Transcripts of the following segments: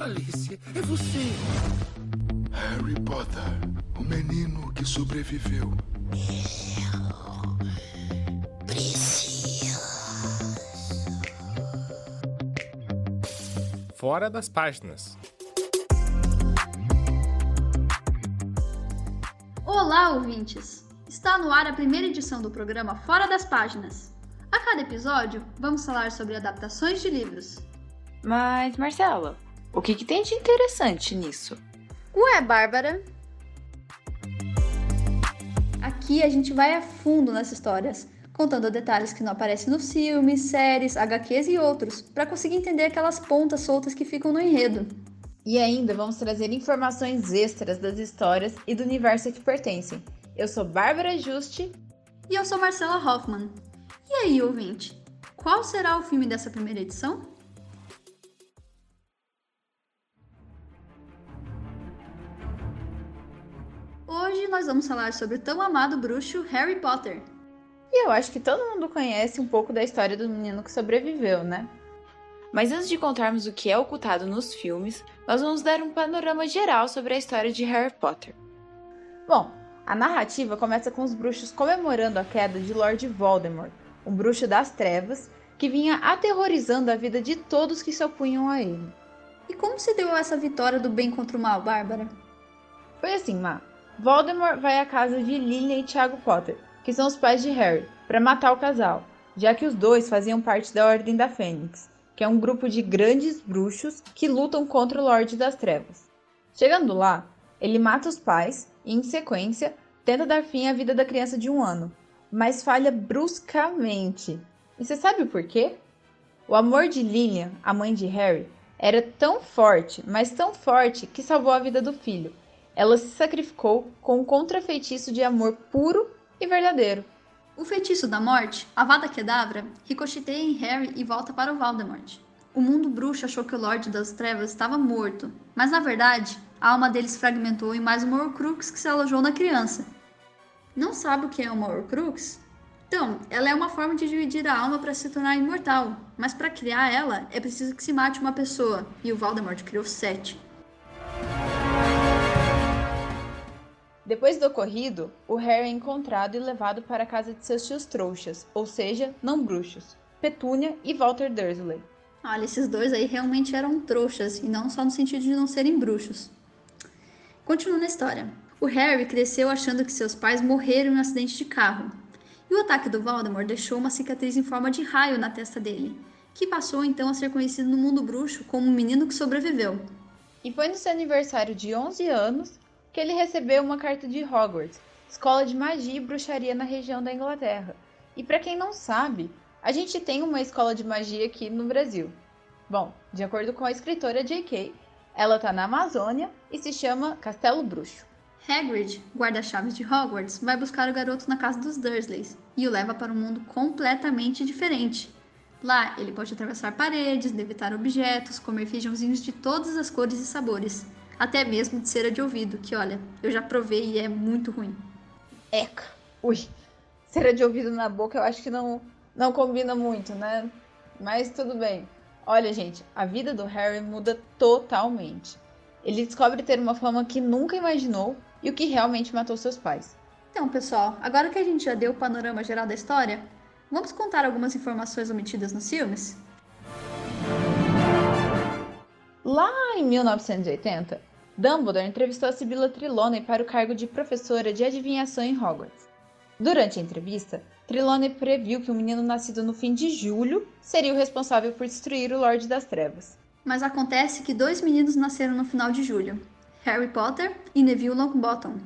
Alice, é você! Harry Potter, o menino que sobreviveu. Fora das páginas. Olá, ouvintes! Está no ar a primeira edição do programa Fora das Páginas. A cada episódio, vamos falar sobre adaptações de livros. Mas, Marcela, o que, que tem de interessante nisso? Ué, Bárbara? Aqui a gente vai a fundo nas histórias, contando detalhes que não aparecem nos filmes, séries, HQs e outros, para conseguir entender aquelas pontas soltas que ficam no enredo. E ainda vamos trazer informações extras das histórias e do universo a que pertencem. Eu sou Bárbara Juste. E eu sou Marcela Hoffman. E aí, ouvinte? Qual será o filme dessa primeira edição? Hoje nós vamos falar sobre o tão amado bruxo Harry Potter. E eu acho que todo mundo conhece um pouco da história do menino que sobreviveu, né? Mas antes de contarmos o que é ocultado nos filmes, nós vamos dar um panorama geral sobre a história de Harry Potter. Bom, a narrativa começa com os bruxos comemorando a queda de Lord Voldemort, um bruxo das trevas que vinha aterrorizando a vida de todos que se opunham a ele. E como se deu essa vitória do bem contra o mal, Bárbara? Foi assim, Má. Voldemort vai à casa de Lily e Tiago Potter, que são os pais de Harry, para matar o casal, já que os dois faziam parte da Ordem da Fênix, que é um grupo de grandes bruxos que lutam contra o Lorde das Trevas. Chegando lá, ele mata os pais e, em sequência, tenta dar fim à vida da criança de um ano, mas falha bruscamente. E você sabe o porquê? O amor de Lillian, a mãe de Harry, era tão forte, mas tão forte que salvou a vida do filho. Ela se sacrificou com um contrafeitiço de amor puro e verdadeiro. O feitiço da morte, Avada Kedavra, ricocheteia em Harry e volta para o Voldemort. O mundo bruxo achou que o Lorde das Trevas estava morto, mas na verdade, a alma deles fragmentou em mais uma Horcrux que se alojou na criança. Não sabe o que é uma Horcrux? Então, ela é uma forma de dividir a alma para se tornar imortal, mas para criar ela é preciso que se mate uma pessoa, e o Voldemort criou sete. Depois do ocorrido, o Harry é encontrado e levado para a casa de seus tios trouxas, ou seja, não bruxos, Petúnia e Walter Dursley. Olha, esses dois aí realmente eram trouxas, e não só no sentido de não serem bruxos. Continuando a história. O Harry cresceu achando que seus pais morreram em um acidente de carro. E o ataque do Voldemort deixou uma cicatriz em forma de raio na testa dele, que passou então a ser conhecido no mundo bruxo como o menino que sobreviveu. E foi no seu aniversário de 11 anos que ele recebeu uma carta de Hogwarts, escola de magia e bruxaria na região da Inglaterra. E para quem não sabe, a gente tem uma escola de magia aqui no Brasil. Bom, de acordo com a escritora J.K., ela está na Amazônia e se chama Castelo Bruxo. Hagrid, guarda-chaves de Hogwarts, vai buscar o garoto na casa dos Dursleys e o leva para um mundo completamente diferente. Lá, ele pode atravessar paredes, levitar objetos, comer feijãozinhos de todas as cores e sabores, até mesmo de cera de ouvido, que olha, eu já provei e é muito ruim. Eca, ui, cera de ouvido na boca eu acho que não, não combina muito, né? Mas tudo bem. Olha, gente, a vida do Harry muda totalmente. Ele descobre ter uma fama que nunca imaginou e o que realmente matou seus pais. Então, pessoal, agora que a gente já deu o panorama geral da história, vamos contar algumas informações omitidas nos filmes? Lá em 1980, Dumbledore entrevistou a Sibila Trelawney para o cargo de professora de adivinhação em Hogwarts. Durante a entrevista, Trelawney previu que o um menino nascido no fim de julho seria o responsável por destruir o Lorde das Trevas. Mas acontece que dois meninos nasceram no final de julho: Harry Potter e Neville Longbottom,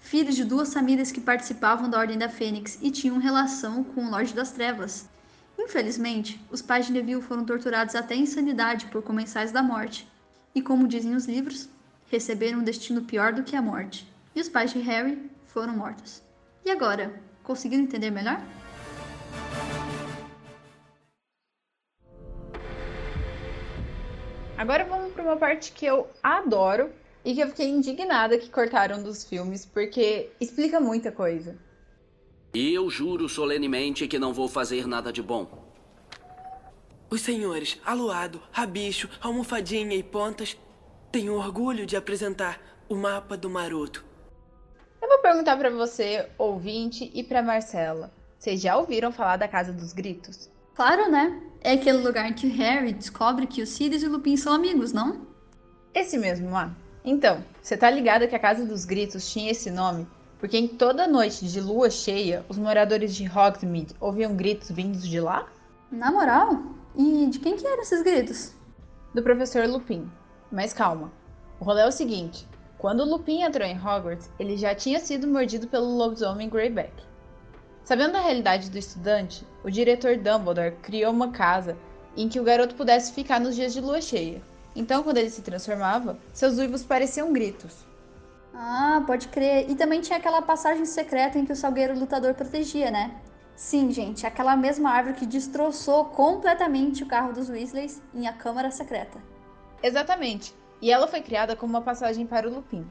filhos de duas famílias que participavam da Ordem da Fênix e tinham relação com o Lorde das Trevas. Infelizmente, os pais de Neville foram torturados até a insanidade por comensais da morte, e como dizem os livros, receberam um destino pior do que a morte. E os pais de Harry foram mortos. E agora, conseguiram entender melhor? Agora vamos para uma parte que eu adoro e que eu fiquei indignada que cortaram dos filmes, porque explica muita coisa. Eu juro solenemente que não vou fazer nada de bom. Os senhores Aluado, Rabicho, Almofadinha e Pontas tenho orgulho de apresentar o mapa do maroto. Eu vou perguntar para você, ouvinte, e para Marcela. Vocês já ouviram falar da Casa dos Gritos? Claro, né? É aquele lugar que o Harry descobre que os Sirius e o Lupin são amigos, não? Esse mesmo, Má. Então, você tá ligada que a Casa dos Gritos tinha esse nome? Porque em toda noite de lua cheia, os moradores de Hogsmeade ouviam gritos vindos de lá? Na moral? E de quem que eram esses gritos? Do professor Lupin. Mas calma. O rolê é o seguinte: quando Lupin entrou em Hogwarts, ele já tinha sido mordido pelo lobisomem Greyback. Sabendo da realidade do estudante, o diretor Dumbledore criou uma casa em que o garoto pudesse ficar nos dias de lua cheia. Então, quando ele se transformava, seus uivos pareciam gritos. Ah, pode crer. E também tinha aquela passagem secreta em que o Salgueiro Lutador protegia, né? Sim, gente, aquela mesma árvore que destroçou completamente o carro dos Weasleys em A Câmara Secreta. Exatamente. E ela foi criada como uma passagem para o Lupin.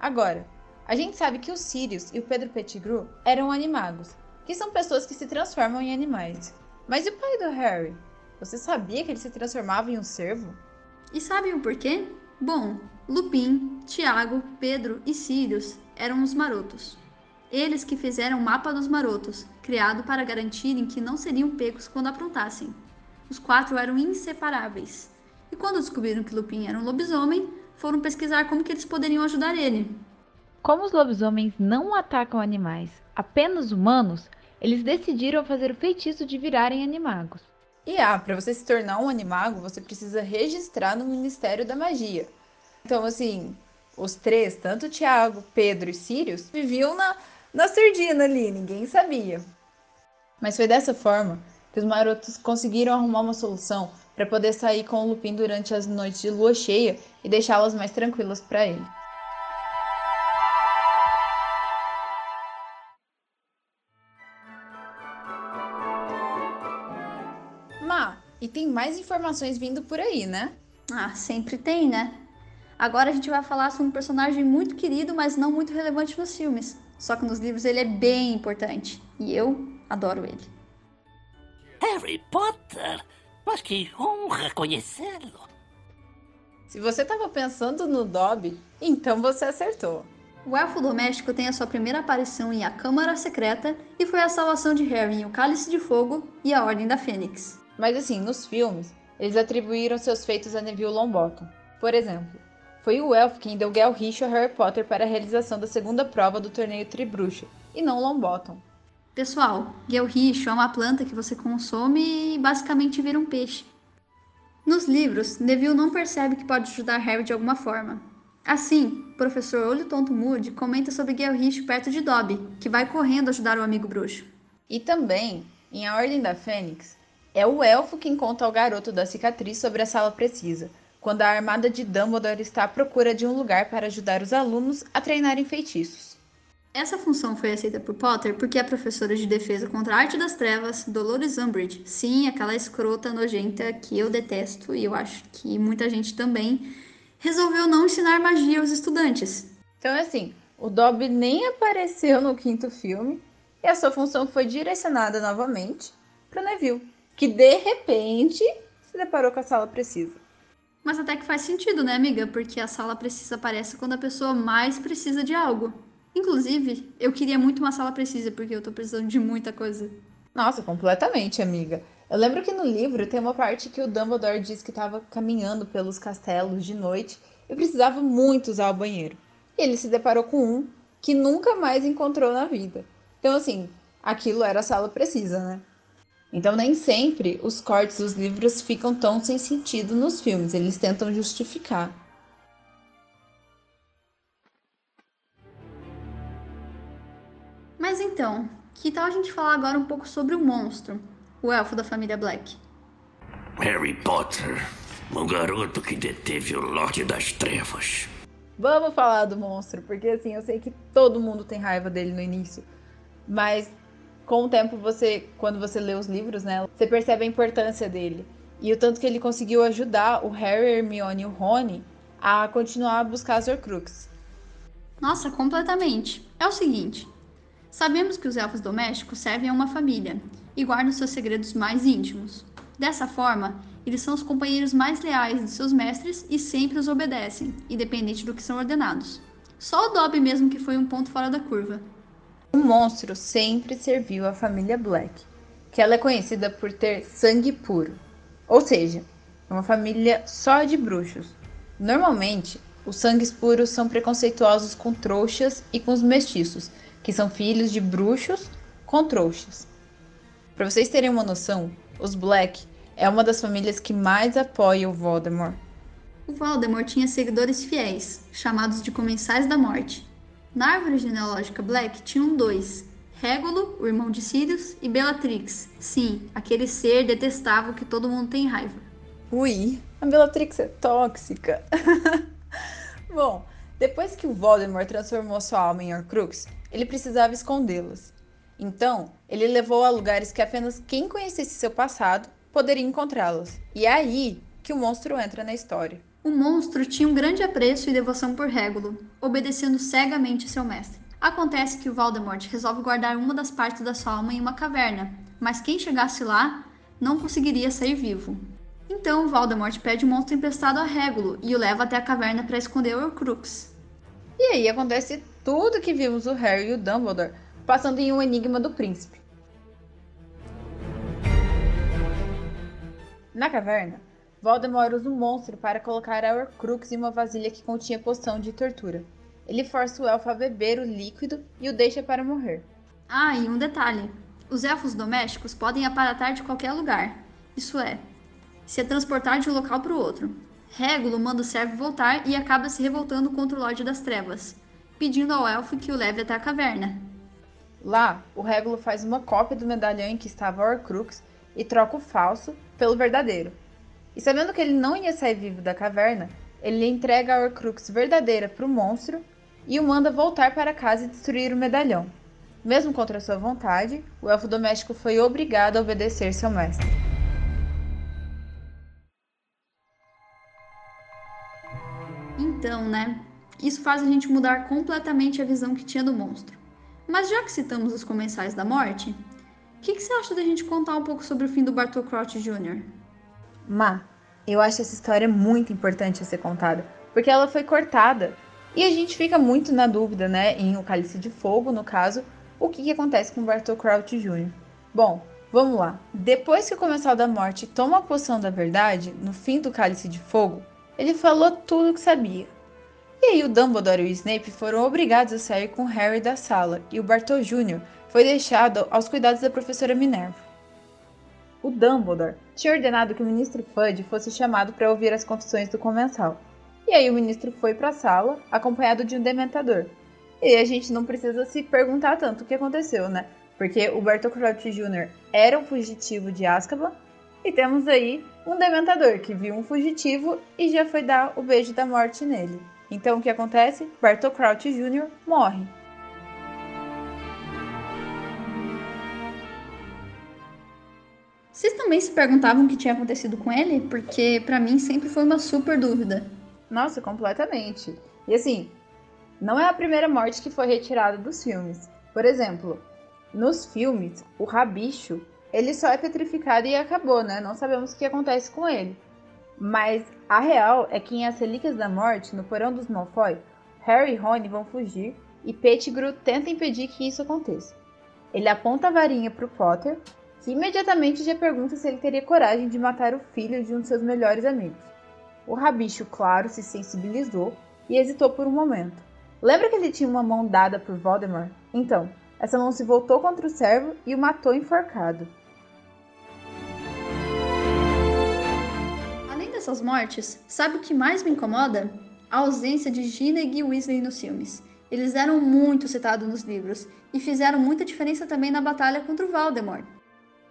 Agora, a gente sabe que os Sirius e o Pedro Pettigrew eram animagos, que são pessoas que se transformam em animais. Mas e o pai do Harry? Você sabia que ele se transformava em um cervo? E sabe o porquê? Bom, Lupin, Tiago, Pedro e Sirius eram os marotos. Eles que fizeram o mapa dos marotos, criado para garantirem que não seriam pegos quando aprontassem. Os quatro eram inseparáveis. E quando descobriram que Lupin era um lobisomem, foram pesquisar como que eles poderiam ajudar ele. Como os lobisomens não atacam animais, apenas humanos, eles decidiram fazer o feitiço de virarem animagos. E ah, para você se tornar um animago, você precisa registrar no Ministério da Magia. Então, assim, os três, tanto Tiago, Pedro e Sirius, viviam na, na surdina ali, ninguém sabia. Mas foi dessa forma que os marotos conseguiram arrumar uma solução para poder sair com o Lupin durante as noites de lua cheia e deixá-las mais tranquilas para ele. Ma, e tem mais informações vindo por aí, né? Ah, sempre tem, né? Agora a gente vai falar sobre um personagem muito querido, mas não muito relevante nos filmes. Só que nos livros ele é bem importante. E eu adoro ele. Harry Potter? Mas que honra conhecê-lo! Se você estava pensando no Dobby, então você acertou. O elfo doméstico tem a sua primeira aparição em A Câmara Secreta e foi a salvação de Harry em O Cálice de Fogo e A Ordem da Fênix. Mas assim, nos filmes, eles atribuíram seus feitos a Neville Longbottom. Por exemplo, foi o elfo quem deu Gelricho a Harry Potter para a realização da segunda prova do torneio Tribruxo, e não Longbottom. Pessoal, Gelricho é uma planta que você consome e basicamente vira um peixe. Nos livros, Neville não percebe que pode ajudar Harry de alguma forma. Assim, o professor Olho Tonto Moody comenta sobre Gelricho perto de Dobby, que vai correndo ajudar o amigo bruxo. E também, em A Ordem da Fênix, é o elfo quem conta ao garoto da cicatriz sobre a sala precisa, quando a armada de Dumbledore está à procura de um lugar para ajudar os alunos a treinarem feitiços. Essa função foi aceita por Potter porque a professora de defesa contra a arte das trevas, Dolores Umbridge, sim, aquela escrota nojenta que eu detesto e eu acho que muita gente também, resolveu não ensinar magia aos estudantes. Então, assim, o Dobby nem apareceu no quinto filme e a sua função foi direcionada novamente para Neville, que de repente se deparou com a sala precisa. Mas até que faz sentido, né, amiga? Porque a sala precisa aparece quando a pessoa mais precisa de algo. Inclusive, eu queria muito uma sala precisa, porque eu tô precisando de muita coisa. Nossa, completamente, amiga. Eu lembro que no livro tem uma parte que o Dumbledore diz que estava caminhando pelos castelos de noite e precisava muito usar o banheiro. E ele se deparou com um que nunca mais encontrou na vida. Então, assim, aquilo era a sala precisa, né? Então, nem sempre os cortes dos livros ficam tão sem sentido nos filmes, eles tentam justificar. Então, que tal a gente falar agora um pouco sobre o monstro, o elfo da família Black? Harry Potter, o garoto que deteve o Lorde das Trevas. Vamos falar do monstro, porque assim, eu sei que todo mundo tem raiva dele no início, mas com o tempo você, quando você lê os livros, né, você percebe a importância dele e o tanto que ele conseguiu ajudar o Harry, Hermione e o Rony a continuar a buscar as Horcruxes. Nossa, completamente. É o seguinte, Sabemos que os elfos domésticos servem a uma família e guardam seus segredos mais íntimos. Dessa forma, eles são os companheiros mais leais de seus mestres e sempre os obedecem, independente do que são ordenados. Só o Dobby mesmo que foi um ponto fora da curva. O monstro sempre serviu à família Black, que ela é conhecida por ter sangue puro. Ou seja, é uma família só de bruxos. Normalmente, os sangues puros são preconceituosos com trouxas e com os mestiços, que são filhos de bruxos com trouxas. Para vocês terem uma noção, os Black é uma das famílias que mais apoia o Voldemort. O Voldemort tinha seguidores fiéis, chamados de Comensais da Morte. Na árvore genealógica Black tinham dois, Régulo, o irmão de Sirius, e Bellatrix, sim, aquele ser detestável que todo mundo tem raiva. Ui, a Bellatrix é tóxica. Bom, depois que o Voldemort transformou sua alma em Horcrux, ele precisava escondê-las. Então, ele levou a lugares que apenas quem conhecesse seu passado poderia encontrá-las. E é aí que o monstro entra na história. O monstro tinha um grande apreço e devoção por Régulo, obedecendo cegamente seu mestre. Acontece que o Voldemort resolve guardar uma das partes da sua alma em uma caverna, mas quem chegasse lá não conseguiria sair vivo. Então Voldemort pede o monstro emprestado a Régulo e o leva até a caverna para esconder o Horcrux. E aí acontece tudo que vimos o Harry e o Dumbledore passando em um enigma do príncipe. Na caverna, Voldemort usa um monstro para colocar a Horcrux em uma vasilha que continha poção de tortura. Ele força o elfo a beber o líquido e o deixa para morrer. Ah, e um detalhe: os elfos domésticos podem aparatar de qualquer lugar. Isso é, se transportar de um local para o outro. Régulo manda o servo voltar e acaba se revoltando contra o Lorde das Trevas, pedindo ao elfo que o leve até a caverna. Lá, o Régulo faz uma cópia do medalhão em que estava Horcrux e troca o falso pelo verdadeiro. E sabendo que ele não ia sair vivo da caverna, ele entrega a Horcrux verdadeira para o monstro e o manda voltar para casa e destruir o medalhão. Mesmo contra sua vontade, o elfo doméstico foi obrigado a obedecer seu mestre. Então, né? Isso faz a gente mudar completamente a visão que tinha do monstro. Mas já que citamos os comensais da morte, que, que você acha da gente contar um pouco sobre o fim do Bartol Crouch Jr.? Ma, eu acho essa história muito importante a ser contada, porque ela foi cortada. E a gente fica muito na dúvida, né, em O Cálice de Fogo, no caso, o que, que acontece com Bartol Crouch Jr. Bom, vamos lá. Depois que o Comensal da Morte toma a poção da verdade, no fim do Cálice de Fogo, ele falou tudo o que sabia. E aí o Dumbledore e o Snape foram obrigados a sair com Harry da sala, e o Bartol Jr foi deixado aos cuidados da professora Minerva. O Dumbledore tinha ordenado que o ministro Fudge fosse chamado para ouvir as confissões do comensal. E aí o ministro foi para a sala, acompanhado de um dementador. E a gente não precisa se perguntar tanto o que aconteceu, né? Porque o Bertolt Crouch Jr. era um fugitivo de Azkaban e temos aí um dementador que viu um fugitivo e já foi dar o beijo da morte nele. Então o que acontece? Bertolt Crouch Jr. morre. Vocês também se perguntavam o que tinha acontecido com ele? Porque para mim sempre foi uma super dúvida. Nossa, completamente. E assim, não é a primeira morte que foi retirada dos filmes. Por exemplo, nos filmes, o rabicho, ele só é petrificado e acabou, né? Não sabemos o que acontece com ele. Mas a real é que em As Relíquias da Morte, no porão dos Malfoy, Harry e Rony vão fugir e Pettigrew tenta impedir que isso aconteça. Ele aponta a varinha para o Potter, que imediatamente já pergunta se ele teria coragem de matar o filho de um de seus melhores amigos. O rabicho, claro, se sensibilizou e hesitou por um momento. Lembra que ele tinha uma mão dada por Voldemort? Então, essa mão se voltou contra o servo e o matou enforcado. Além dessas mortes, sabe o que mais me incomoda? A ausência de Gina e Guy Weasley nos filmes. Eles eram muito citados nos livros e fizeram muita diferença também na batalha contra o Voldemort.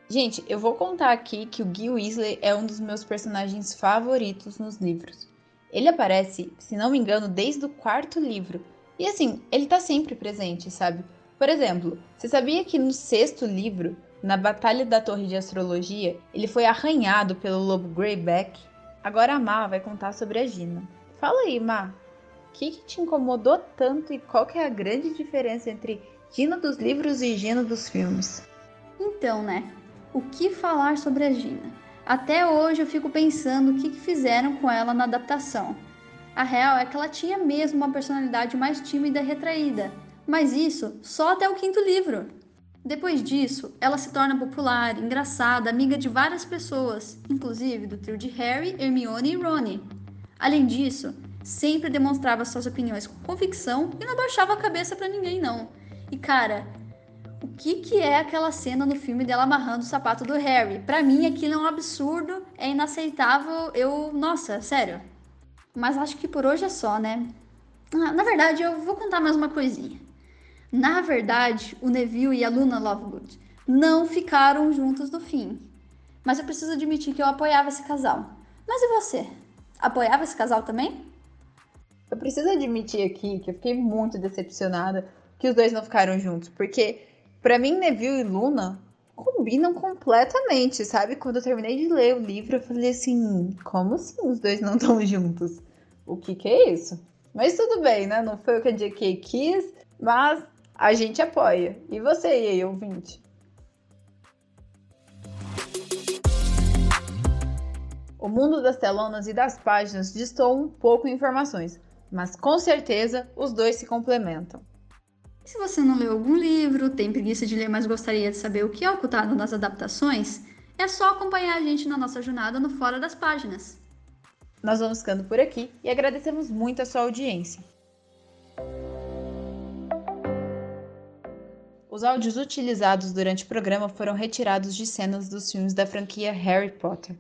Gente, eu vou contar aqui que o Guy Weasley é um dos meus personagens favoritos nos livros. Ele aparece, se não me engano, desde o quarto livro. E assim, ele tá sempre presente, sabe? Por exemplo, você sabia que no sexto livro, na Batalha da Torre de Astrologia, ele foi arranhado pelo lobo Greyback? Agora a Ma vai contar sobre a Gina. Fala aí, Ma. O que, que te incomodou tanto e qual que é a grande diferença entre Gina dos livros e Gina dos filmes? Então, né? O que falar sobre a Gina? Até hoje eu fico pensando o que, que fizeram com ela na adaptação. A real é que ela tinha mesmo uma personalidade mais tímida e retraída, mas isso só até o quinto livro. Depois disso, ela se torna popular, engraçada, amiga de várias pessoas, inclusive do trio de Harry, Hermione e Ron. Além disso, sempre demonstrava suas opiniões com convicção e não baixava a cabeça para ninguém não. E cara, o que que é aquela cena no filme dela amarrando o sapato do Harry? Para mim aquilo é um absurdo, é inaceitável. Eu, nossa, sério. Mas acho que por hoje é só, né? Ah, na verdade, eu vou contar mais uma coisinha. Na verdade, o Neville e a Luna Lovegood não ficaram juntos no fim. Mas eu preciso admitir que eu apoiava esse casal. Mas e você? Apoiava esse casal também? Eu preciso admitir aqui que eu fiquei muito decepcionada que os dois não ficaram juntos, porque para mim Neville e Luna combinam completamente, sabe? Quando eu terminei de ler o livro, eu falei assim: como assim os dois não estão juntos? O que que é isso? Mas tudo bem, né? Não foi o que a JK quis, mas a gente apoia. E você aí, ouvinte? O mundo das telonas e das páginas distou um pouco em informações, mas com certeza os dois se complementam. Se você não leu algum livro, tem preguiça de ler, mas gostaria de saber o que é ocultado nas adaptações, é só acompanhar a gente na nossa jornada no Fora das Páginas. Nós vamos ficando por aqui e agradecemos muito a sua audiência. Os áudios utilizados durante o programa foram retirados de cenas dos filmes da franquia Harry Potter.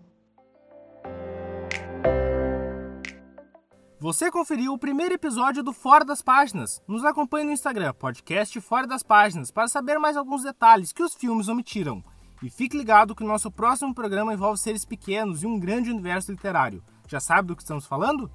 Você conferiu o primeiro episódio do Fora das Páginas. Nos acompanhe no Instagram, podcast Fora das Páginas, para saber mais alguns detalhes que os filmes omitiram. E fique ligado que o nosso próximo programa envolve seres pequenos e um grande universo literário. Já sabe do que estamos falando?